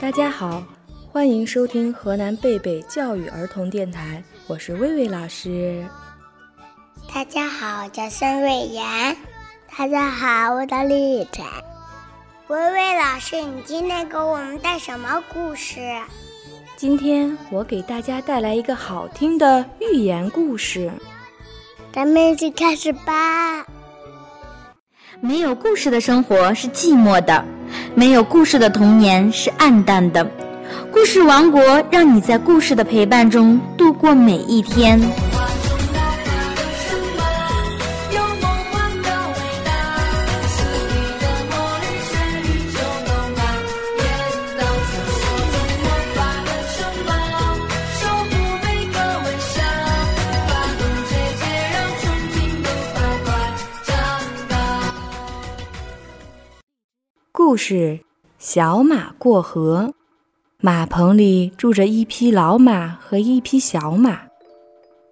大家好，欢迎收听河南贝贝教育儿童电台，我是魏魏老师。大家好，我叫孙瑞妍。大家好，我叫李雨辰。薇薇老师，你今天给我们带什么故事？今天我给大家带来一个好听的寓言故事。咱们一起开始吧。没有故事的生活是寂寞的，没有故事的童年是暗淡的。故事王国让你在故事的陪伴中度过每一天。故事：小马过河。马棚里住着一匹老马和一匹小马。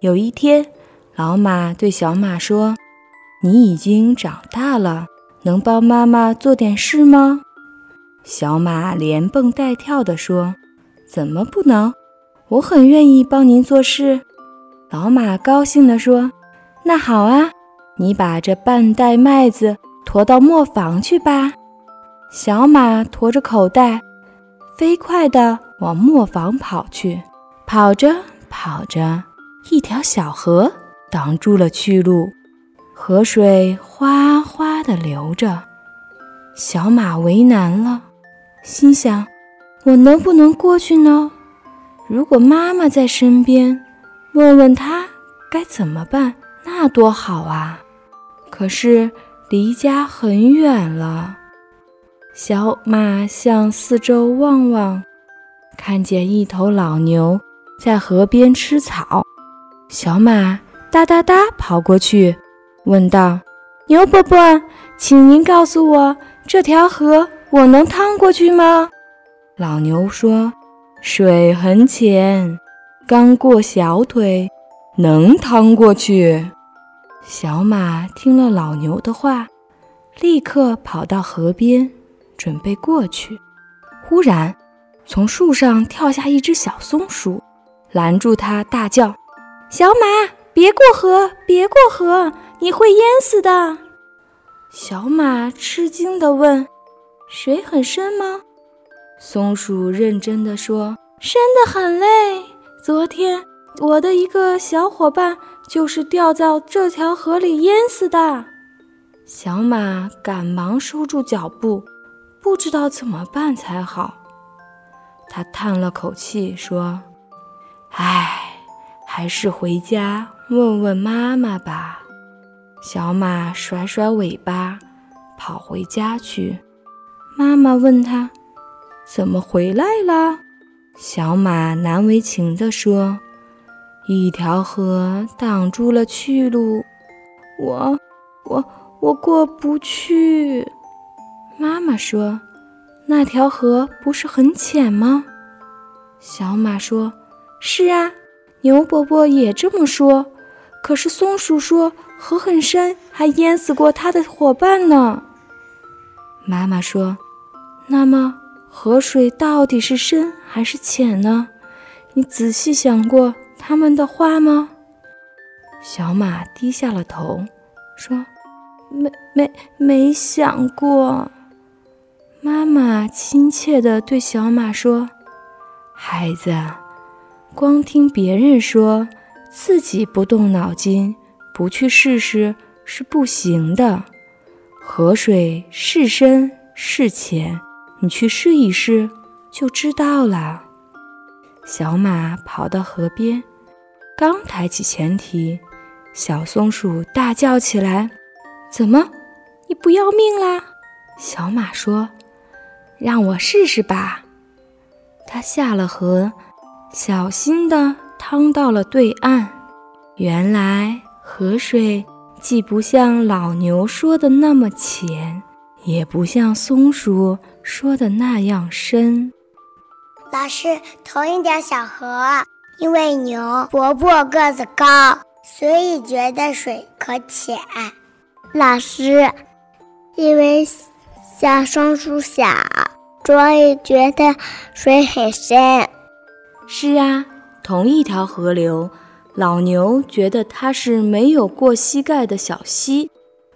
有一天，老马对小马说：“你已经长大了，能帮妈妈做点事吗？”小马连蹦带跳地说：“怎么不能？我很愿意帮您做事。”老马高兴地说：“那好啊，你把这半袋麦子驮到磨坊去吧。”小马驮着口袋，飞快地往磨坊跑去。跑着跑着，一条小河挡住了去路，河水哗哗地流着。小马为难了，心想：我能不能过去呢？如果妈妈在身边，问问她该怎么办，那多好啊！可是离家很远了。小马向四周望望，看见一头老牛在河边吃草。小马哒哒哒跑过去，问道：“牛伯伯，请您告诉我，这条河我能趟过去吗？”老牛说：“水很浅，刚过小腿，能趟过去。”小马听了老牛的话，立刻跑到河边。准备过去，忽然，从树上跳下一只小松鼠，拦住他，大叫：“小马，别过河，别过河，你会淹死的！”小马吃惊地问：“水很深吗？”松鼠认真地说：“深得很嘞。昨天我的一个小伙伴就是掉到这条河里淹死的。”小马赶忙收住脚步。不知道怎么办才好，他叹了口气说：“唉，还是回家问问妈妈吧。”小马甩甩尾巴，跑回家去。妈妈问他：“怎么回来了？”小马难为情地说：“一条河挡住了去路，我，我，我过不去。”妈妈说：“那条河不是很浅吗？”小马说：“是啊。”牛伯伯也这么说。可是松鼠说：“河很深，还淹死过它的伙伴呢。”妈妈说：“那么河水到底是深还是浅呢？你仔细想过他们的话吗？”小马低下了头，说：“没没没想过。”妈妈亲切地对小马说：“孩子，光听别人说，自己不动脑筋，不去试试是不行的。河水是深是浅，你去试一试就知道了。”小马跑到河边，刚抬起前蹄，小松鼠大叫起来：“怎么，你不要命啦？”小马说。让我试试吧。他下了河，小心地趟到了对岸。原来河水既不像老牛说的那么浅，也不像松鼠说的那样深。老师，同一条小河，因为牛伯伯个子高，所以觉得水可浅。老师，因为小松鼠小。所以觉得水很深。是啊，同一条河流，老牛觉得它是没有过膝盖的小溪，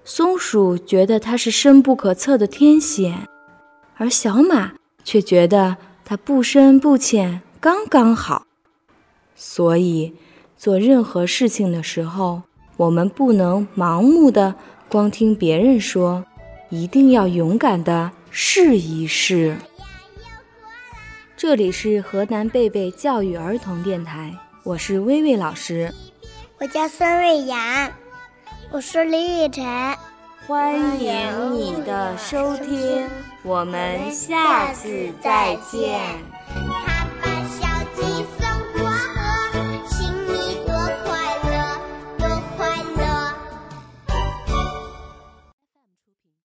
松鼠觉得它是深不可测的天险，而小马却觉得它不深不浅，刚刚好。所以，做任何事情的时候，我们不能盲目的光听别人说，一定要勇敢的试一试。这里是河南贝贝教育儿童电台，我是薇薇老师，我叫孙瑞阳，我是李雨辰，欢迎你的收听，我们下次再见。